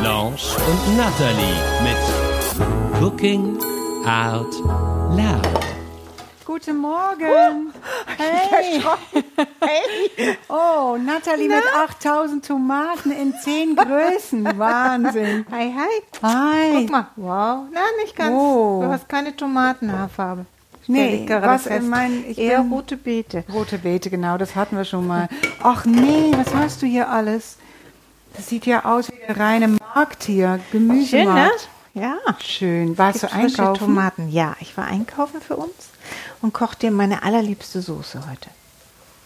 Blanche und Natalie mit Cooking Out Loud. Guten Morgen. Hey. hey. Oh, Natalie mit 8000 Tomaten in 10 Größen. Wahnsinn. Hi, hi. Hi. Guck mal. Wow. Na, nicht ganz. Oh. Du hast keine Tomatenhaarfarbe. Nee, ich gerade was fest. in mein- ich Eher bin- rote Beete. Rote Beete, genau, das hatten wir schon mal. Ach nee, was hast du hier alles? Das sieht ja aus wie der reine Markt hier. Schön, ne? Gemüsemarkt. Ja. Schön. Warst du einkaufen? Tomaten. Ja, ich war einkaufen für uns und koche dir meine allerliebste Soße heute.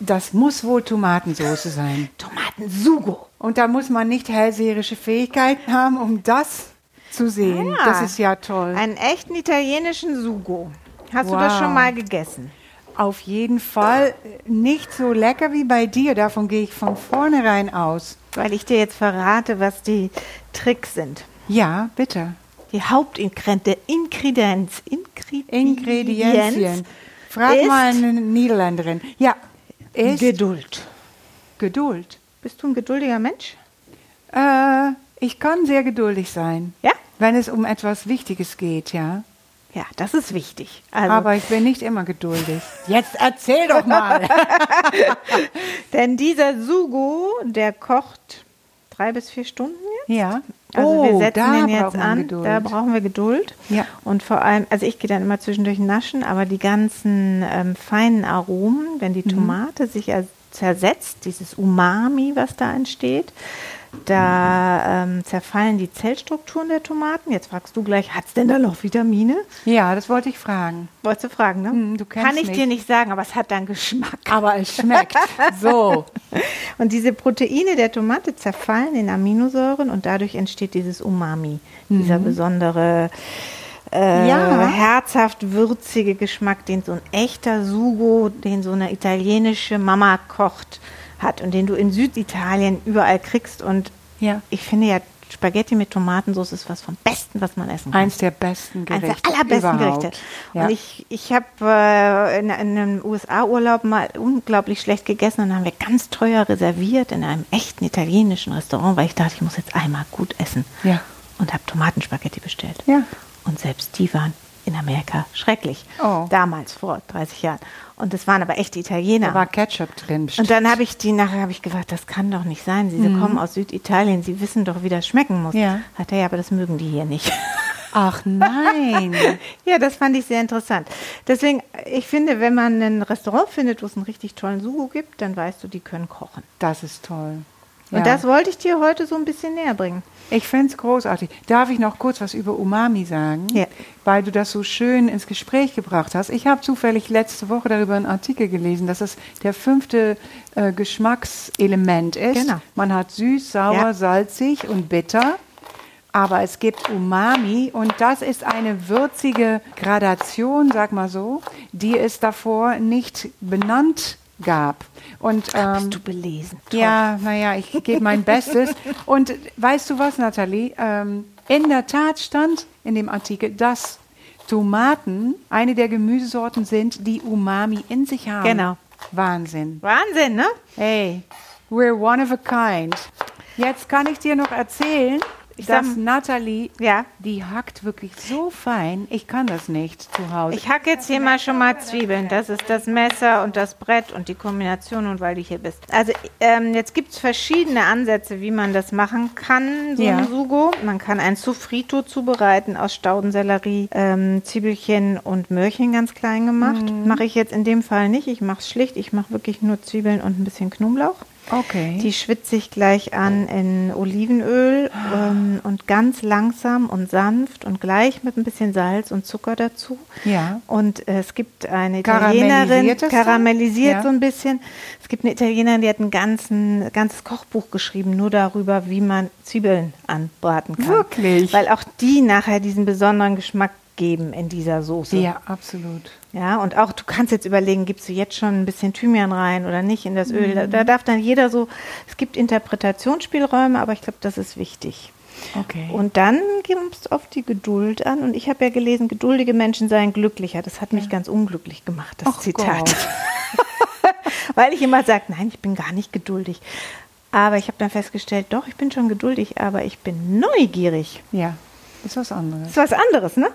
Das muss wohl Tomatensoße sein. Tomatensugo. Und da muss man nicht hellseherische Fähigkeiten haben, um das zu sehen. Ja. Das ist ja toll. Einen echten italienischen Sugo. Hast du das Wow. schon mal gegessen? Auf jeden Fall nicht so lecker wie bei dir. Davon gehe ich von vornherein aus. Weil ich dir jetzt verrate, was die Tricks sind. Ja, bitte. Die Hauptingredienz. Ingredienzien. Frag mal eine Niederländerin. Ja, ist Geduld. Geduld. Bist du ein geduldiger Mensch? Äh, ich kann sehr geduldig sein, Ja? wenn es um etwas Wichtiges geht, ja. Ja, das ist wichtig. Also, Aber ich bin nicht immer geduldig. Jetzt erzähl doch mal. denn dieser Sugo, der kocht drei bis vier Stunden jetzt. ja. Also wir Oh, setzen da den jetzt an. Geduld. Da brauchen wir Geduld. Ja. Und vor allem, also ich gehe dann immer zwischendurch naschen, aber die ganzen ähm, feinen Aromen, wenn Mhm. die Tomate sich er- zersetzt, dieses Umami, was da entsteht, da ähm, zerfallen die Zellstrukturen der Tomaten. Jetzt fragst du gleich, hat es denn da noch Vitamine? ja, das wollte ich fragen. Wolltest du fragen, ne? Hm, du kennst Kann ich mich. dir nicht sagen, aber es hat dann Geschmack. Aber es schmeckt. so. Und diese Proteine der Tomate zerfallen in Aminosäuren und dadurch entsteht dieses Umami, dieser besondere äh, Ja. herzhaft würzige Geschmack, den so ein echter Sugo, den so eine italienische Mama kocht, hat und den du in Süditalien überall kriegst. Und Ja. ich finde ja, Spaghetti mit Tomatensauce ist was vom Besten, was man essen kann. Eins der besten Gerichte. der allerbesten überhaupt. Gerichte. Ja. Und ich, ich habe äh, in, in einem USA-Urlaub mal unglaublich schlecht gegessen und haben wir ganz teuer reserviert in einem echten italienischen Restaurant, weil ich dachte, ich muss jetzt einmal gut essen. Ja. Und habe Tomatenspaghetti bestellt. Ja. Und selbst die waren in Amerika schrecklich. Oh. Damals, vor 30 Jahren. Und das waren aber echte Italiener. Da war Ketchup drin. und dann habe ich die nachher habe ich gefragt, das kann doch nicht sein. Sie kommen aus Süditalien, sie wissen doch, wie das schmecken muss. Mhm. Ja. Hat er ja, aber das mögen die hier nicht. Ach nein. Ja, das fand ich sehr interessant. Deswegen, ich finde, wenn man ein Restaurant findet, wo es einen richtig tollen Sugo gibt, dann weißt du, die können kochen. Das ist toll. Und das wollte ich dir heute so ein bisschen näher bringen. Ich finde es großartig. Darf ich noch kurz was über Umami sagen? Ja. Weil du das so schön ins Gespräch gebracht hast. Ich habe zufällig letzte Woche darüber einen Artikel gelesen, dass es der fünfte äh, Geschmackselement ist. Genau. Man hat süß, sauer, Ja. salzig und bitter. Aber es gibt Umami und das ist eine würzige Gradation, sag mal so, die es davor nicht benannt gab. Und, ähm, Bist du belesen? Toll. ja, naja, ich gebe mein Bestes. Und weißt du was, Nathalie? Ähm, in der Tat stand in dem Artikel, dass Tomaten eine der Gemüsesorten sind, die Umami in sich haben. Genau. Wahnsinn. Wahnsinn, ne? Hey, we're one of a kind. Jetzt kann ich dir noch erzählen, sag- dass Nathalie, Ja. die hackt wirklich so fein. Ich kann das nicht zu Hause. Ich hacke jetzt hier mal schon mal Zwiebeln. Das ist das Messer und das Brett und die Kombination und weil du hier bist. Also ähm, jetzt gibt es verschiedene Ansätze, wie man das machen kann, so Ja. ein Sugo. Man kann ein Sofrito zubereiten aus Staudensellerie, ähm, Zwiebelchen und Möhrchen ganz klein gemacht. Mache ich jetzt in dem Fall nicht. Ich mache es schlicht. Ich mache wirklich nur Zwiebeln und ein bisschen Knoblauch. Okay. Die schwitze ich gleich an in Olivenöl ähm, und ganz langsam und sanft und gleich mit ein bisschen Salz und Zucker dazu. Ja. Und äh, es gibt eine Italienerin, karamellisiert Ja. so ein bisschen. Es gibt eine Italienerin, die hat ein ganzen, ganzes Kochbuch geschrieben, nur darüber, wie man Zwiebeln anbraten kann. Wirklich? Weil auch die nachher diesen besonderen Geschmack geben in dieser Soße. Ja, absolut. Ja, und auch du kannst jetzt überlegen, gibst du jetzt schon ein bisschen Thymian rein oder nicht in das Öl. Da, da darf dann jeder so, es gibt Interpretationsspielräume, aber ich glaube, das ist wichtig. Okay. Und dann gibst du auf die Geduld an. Und ich habe ja gelesen, geduldige Menschen seien glücklicher. Das hat mich ganz unglücklich gemacht, das Ach Zitat. Weil ich immer sage, nein, ich bin gar nicht geduldig. Aber ich habe dann festgestellt, doch, ich bin schon geduldig, aber ich bin neugierig. ja, ist was anderes. Ist was anderes, ne?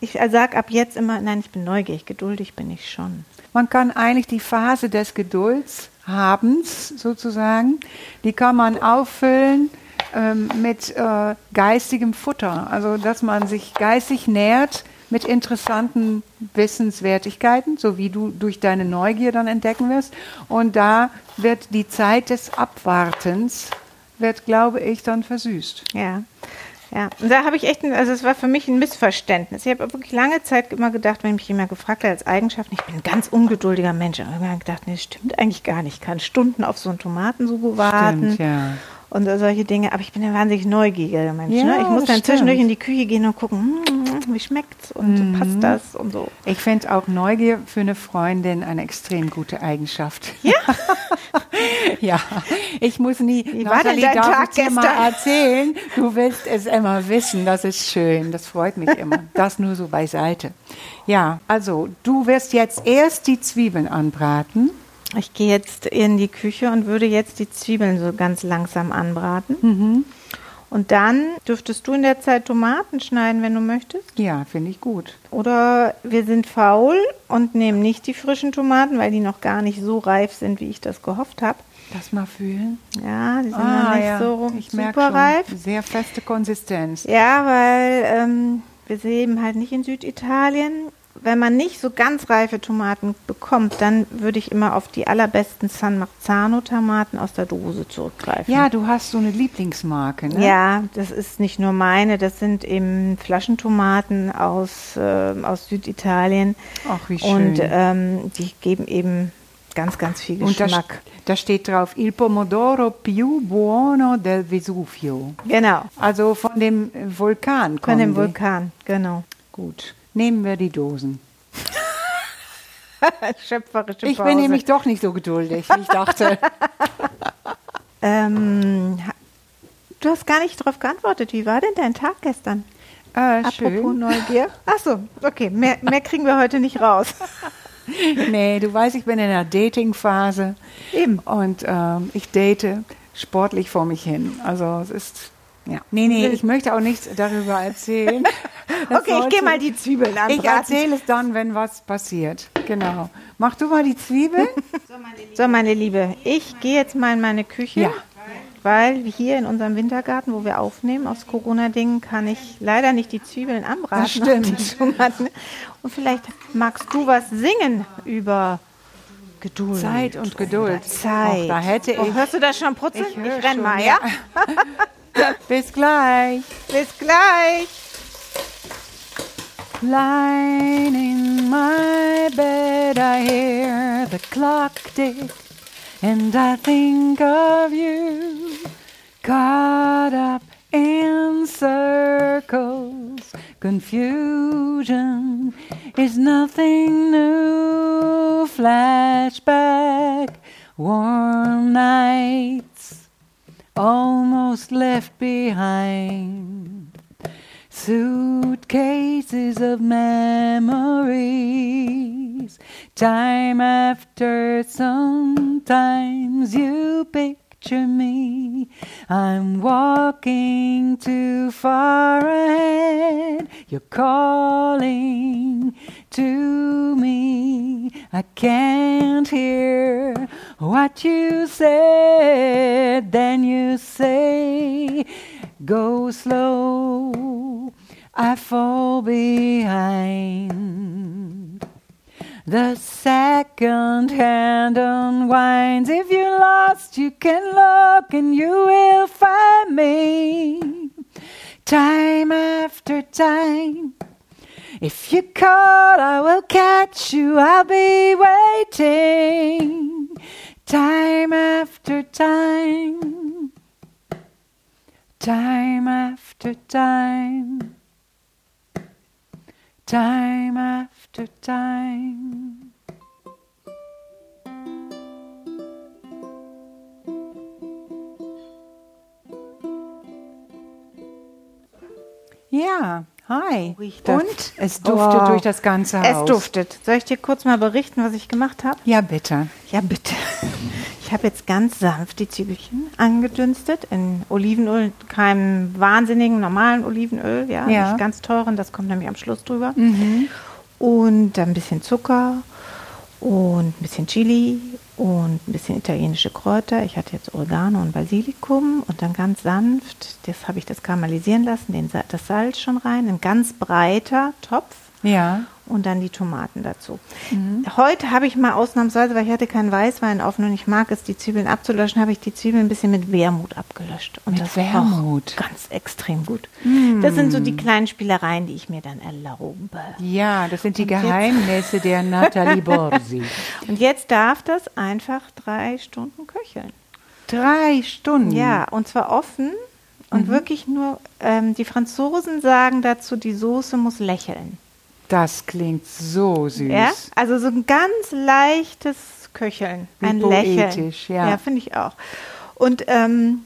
Ich sage ab jetzt immer, nein, ich bin neugierig, geduldig bin ich schon. Man kann eigentlich die Phase des Geduldshabens sozusagen, die kann man auffüllen ähm, mit äh, geistigem Futter. Also, dass man sich geistig nährt mit interessanten Wissenswertigkeiten, so wie du durch deine Neugier dann entdecken wirst. Und da wird die Zeit des Abwartens, wird, glaube ich, dann versüßt. Ja. Ja, und da habe ich echt, ein, also es war für mich ein Missverständnis. Ich habe wirklich lange Zeit immer gedacht, wenn mich jemand gefragt hat als Eigenschaft, ich bin ein ganz ungeduldiger Mensch. Und habe gedacht, nee, das stimmt eigentlich gar nicht. Ich kann Stunden auf so einen Tomatensugo warten. Stimmt, ja. Und solche Dinge. Aber ich bin ein wahnsinnig neugieriger Mensch. Ja, ne? Ich muss dann zwischendurch stimmt. in die Küche gehen und gucken, hm, wie schmeckt's und passt das und so. Ich fände auch Neugier für eine Freundin eine extrem gute Eigenschaft. Ja. ja, ich muss nie, Wie war denn dein Tag mal gestern? erzählen. Du willst es immer wissen, das ist schön, das freut mich immer. Das nur so beiseite. Ja, also du wirst jetzt erst die Zwiebeln anbraten. Ich gehe jetzt in die Küche und würde jetzt die Zwiebeln so ganz langsam anbraten. Mhm. Und dann dürftest du in der Zeit Tomaten schneiden, wenn du möchtest. Ja, finde ich gut. Oder wir sind faul und nehmen nicht die frischen Tomaten, weil die noch gar nicht so reif sind, wie ich das gehofft habe. Das mal fühlen. Ja, die sind Ah, noch nicht ja. so ich super reif. Sehr feste Konsistenz. Ja, weil ähm, wir leben halt nicht in Süditalien. Wenn man nicht so ganz reife Tomaten bekommt, dann würde ich immer auf die allerbesten San Marzano-Tomaten aus der Dose zurückgreifen. Ja, du hast so eine Lieblingsmarke, ne? Ja, das ist nicht nur meine, das sind eben Flaschentomaten aus, äh, aus Süditalien. Ach, wie schön. Und ähm, die geben eben ganz, ganz viel Und da, Geschmack. da steht drauf, il pomodoro più buono del Vesuvio. Genau, Also von dem Vulkan von dem die. Vulkan, genau. Gut, nehmen wir die Dosen. Schöpferische Ich Pause. bin nämlich doch nicht so geduldig, wie ich dachte. Ähm, du hast gar nicht darauf geantwortet. Wie war denn dein Tag gestern? äh, Apropos schön. Neugier. Ach so, okay. Mehr, mehr kriegen wir heute nicht raus. Nee, du weißt, ich bin in einer Dating-Phase. Eben. Und ähm, ich date sportlich vor mich hin. Also es ist, ja. Nee, nee, ich möchte auch nichts darüber erzählen. Das Okay, ich gehe mal die Zwiebeln anbraten. Ich erzähle es dann, wenn was passiert. Genau. Mach du mal die Zwiebeln. So, meine Liebe, ich gehe jetzt mal in meine Küche. Ja. Weil hier in unserem Wintergarten, wo wir aufnehmen, aus Corona-Dingen, kann ich leider nicht die Zwiebeln anbraten. Das stimmt. und vielleicht magst du was singen über Geduld. Zeit und Geduld. Zeit. Och, da hätte Oh, ich. hörst du das schon putzen? Ich, hör renn schon, mal, ja? Bis gleich. Bis gleich. Lying in my bed, I hear the clock tick, and I think of you, caught up in circles. Confusion is nothing new. Flashback, warm nights, almost left behind. Suitcases of memories. Time after sometimes you picture me. I'm walking too far ahead. You're calling to me. I can't hear what you said. Then you say, Go slow, I fall behind. The second hand unwinds. If you're lost, you can look and you will find me. Time after time. If you call, I will catch you. I'll be waiting. Time after time. Time after time. Time after time. Ja, hi. Und es duftet Oh. durch das ganze Haus. Es duftet. Soll ich dir kurz mal berichten, was ich gemacht habe? Ja, bitte. Ja, bitte. Ich habe jetzt ganz sanft die Zwiebelchen angedünstet in Olivenöl, keinem wahnsinnigen normalen Olivenöl, ja, Ja. nicht ganz teuren, das kommt nämlich am Schluss drüber. Und dann ein bisschen Zucker und ein bisschen Chili und ein bisschen italienische Kräuter. Ich hatte jetzt Oregano und Basilikum und dann ganz sanft, das habe ich das karamellisieren lassen, den, das Salz schon rein, ein ganz breiter Topf Ja. Und dann die Tomaten dazu. Heute habe ich mal ausnahmsweise, weil ich hatte keinen Weißwein offen und ich mag es, die Zwiebeln abzulöschen, habe ich die Zwiebeln ein bisschen mit Wermut abgelöscht. Und Mit das Wermut? ganz extrem gut. Das sind so die kleinen Spielereien, die ich mir dann erlaube. Ja, das sind die Und jetzt- Geheimnisse der Nathalie Borsi. Und jetzt darf das einfach drei Stunden köcheln. Drei Stunden. Ja, und zwar offen und wirklich nur, ähm, die Franzosen sagen dazu, die Soße muss lächeln. Das klingt so süß. Ja, also so ein ganz leichtes Köcheln, Wie ein poetisch, Lächeln. ja. finde ich auch. Und ähm,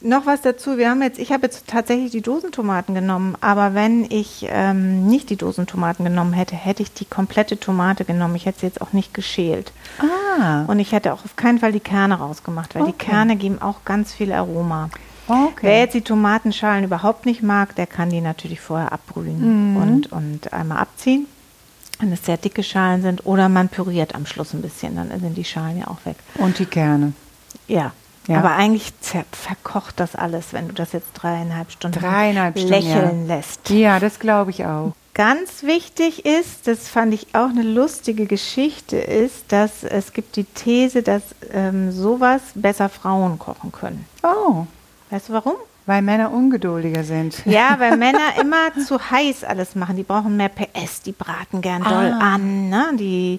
noch was dazu, wir haben jetzt, ich habe jetzt tatsächlich die Dosentomaten genommen, aber wenn ich ähm, nicht die Dosentomaten genommen hätte, hätte ich die komplette Tomate genommen. Ich hätte sie jetzt auch nicht geschält. Ah, Und ich hätte auch auf keinen Fall die Kerne rausgemacht, weil die Okay. Kerne geben auch ganz viel Aroma. Okay. Wer jetzt die Tomatenschalen überhaupt nicht mag, der kann die natürlich vorher abbrühen Mhm. und, und einmal abziehen, wenn es sehr dicke Schalen sind. Oder man püriert am Schluss ein bisschen, dann sind die Schalen ja auch weg. Und die Kerne. Ja. Ja. Aber eigentlich verkocht das alles, wenn du das jetzt dreieinhalb Stunden Dreieinhalb Stunden, lächeln ja. lässt. Ja, das glaube ich auch. Ganz wichtig ist, das fand ich auch eine lustige Geschichte, ist, dass es gibt die These, dass ähm, sowas besser Frauen kochen können. Oh, Weißt du warum? weil Männer ungeduldiger sind. Ja, weil Männer immer zu heiß alles machen. Die brauchen mehr PS, die braten gern doll Ah. an. Ne? Die,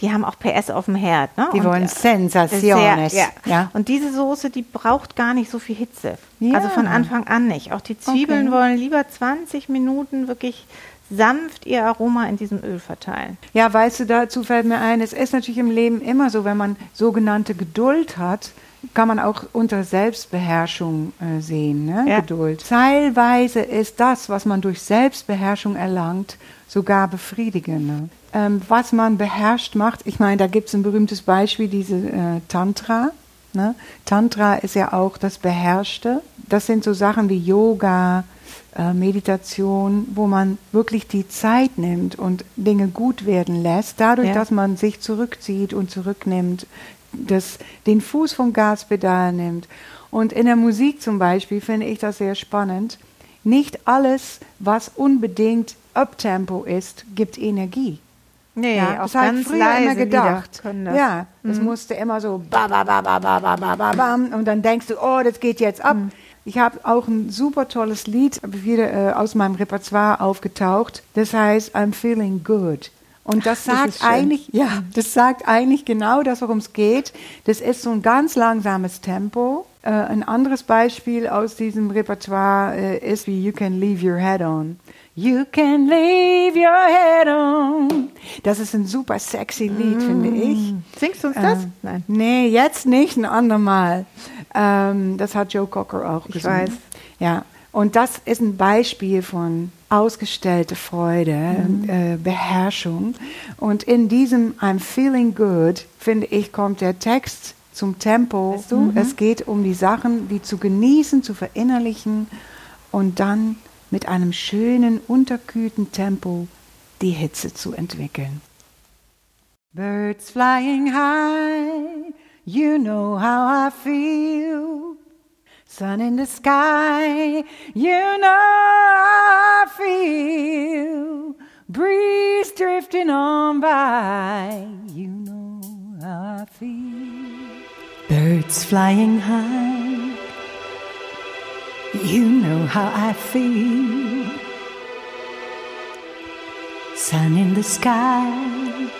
die haben auch PS auf dem Herd. Ne? Die Und, wollen äh, Sensaciones. Sehr, ja. Ja. Und diese Soße, die braucht gar nicht so viel Hitze. Ja. Also von Anfang an nicht. Auch die Zwiebeln Okay. wollen lieber 20 Minuten wirklich sanft ihr Aroma in diesem Öl verteilen. Ja, weißt du, dazu fällt mir ein, es ist natürlich im Leben immer so, wenn man sogenannte Geduld hat, kann man auch unter Selbstbeherrschung äh, sehen, ne? Ja. Geduld. Teilweise ist das, was man durch Selbstbeherrschung erlangt, sogar befriedigender. Ähm, was man beherrscht macht, ich meine, da gibt es ein berühmtes Beispiel, diese äh, Tantra. Ne? Tantra ist ja auch das Beherrschte. Das sind so Sachen wie Yoga, äh, Meditation, wo man wirklich die Zeit nimmt und Dinge gut werden lässt, dadurch, Ja. dass man sich zurückzieht und zurücknimmt, das, den Fuß vom Gaspedal nimmt. Und in der Musik zum Beispiel finde ich das sehr spannend. Nicht alles, was unbedingt Uptempo ist, gibt Energie. Nee, Ja, das habe ich früher immer gedacht. Das. Ja, das musste immer so ba, ba, ba, ba, ba, ba, ba, ba, bam. und dann denkst du, oh, das geht jetzt ab. Ich habe auch ein super tolles Lied wieder äh, aus meinem Repertoire aufgetaucht. Das heißt I'm feeling good. Und das das sagt schön. eigentlich, ja, das sagt eigentlich genau das, worum es geht. Das ist so ein ganz langsames Tempo. Äh, ein anderes Beispiel aus diesem Repertoire äh, ist wie You Can Leave Your Head On. You can leave your head on. Das ist ein super sexy Lied, finde ich. Singst du uns das? Äh, Nein. Nee, jetzt nicht, ein andermal. Ähm, das hat Joe Cocker auch Ich gesungen. weiß. Ja, und das ist ein Beispiel von ausgestellte Freude, Mhm. äh, Beherrschung. Und in diesem I'm feeling good, finde ich, kommt der Text zum Tempo. Weißt du? Mhm. Es geht um die Sachen, die zu genießen, zu verinnerlichen und dann mit einem schönen, unterkühlten Tempo die Hitze zu entwickeln. Birds flying high, you know how I feel. Sun in the sky, you know I feel. Breeze drifting on by, you know how I feel. Birds flying high, you know how I feel. Sun in the sky,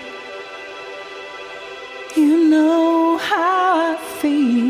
you know how I feel.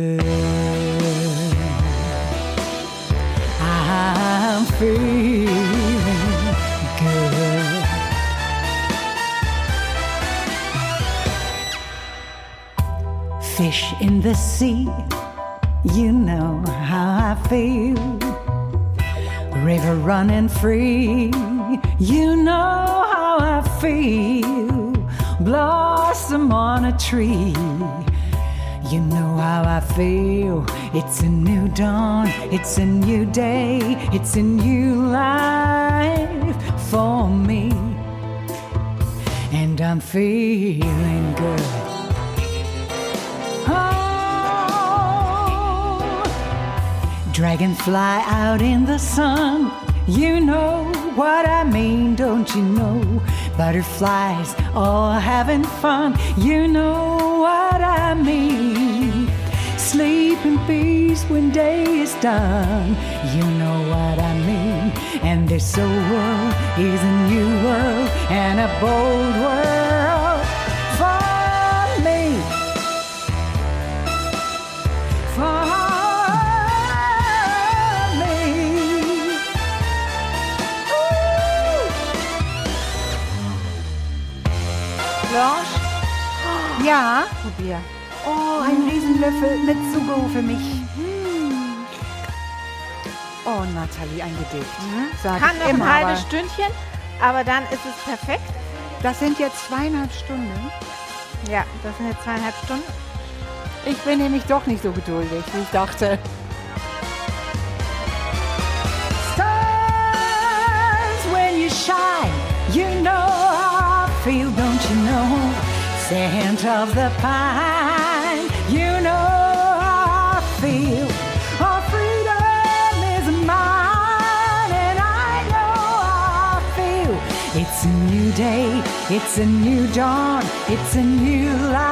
Feeling good. Fish in the sea, you know how I feel. River running free, you know how I feel. Blossom on a tree, you know how I feel. It's a new dawn, it's a new day, it's a new life for me. And I'm feeling good. Oh, dragonfly out in the sun. You know what I mean, don't you know? Butterflies all having fun. You know what I mean. Sleep in peace when day is done. You know what I mean. And this old world is a new world and a bold world for me. For me. Blanche, Ja, probier. Oh, Riesenlöffel mit Sugo für mich. Oh, Nathalie, ein Gedicht. Sag Kann noch immer, ein halbes Stündchen, aber dann ist es perfekt. das sind jetzt zweieinhalb Stunden. Ja, das sind jetzt zweieinhalb Stunden. Ich bin nämlich doch nicht so geduldig, wie ich dachte. stars when you shine. You know how I feel, don't you know? Scent of the pine. Day, it's a new dawn, it's a new life.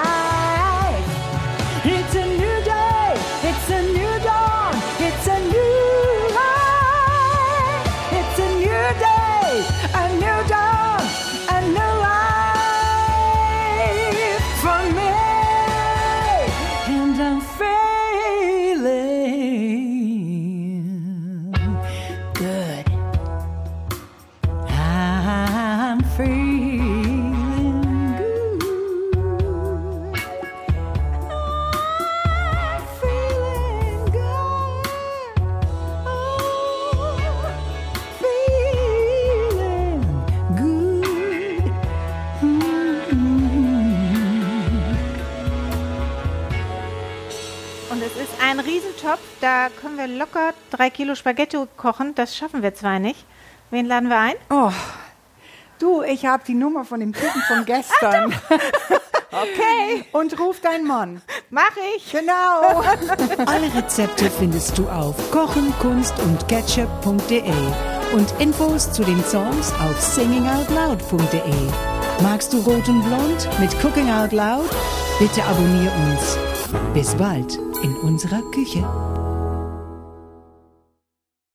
Und es ist ein Riesentopf. Da können wir locker drei Kilo Spaghetti kochen. Das schaffen wir zwar nicht. Wen laden wir ein? Oh, du, ich habe die Nummer von dem Typen von gestern. Okay, Und ruf deinen Mann. mach ich. Genau. Alle Rezepte findest du auf kochen, kunst und ketchup.de und Infos zu den Songs auf singingoutloud.de. Magst du Rot und Blond mit Cooking Out Loud? Bitte abonnier uns. Bis bald in unserer Küche.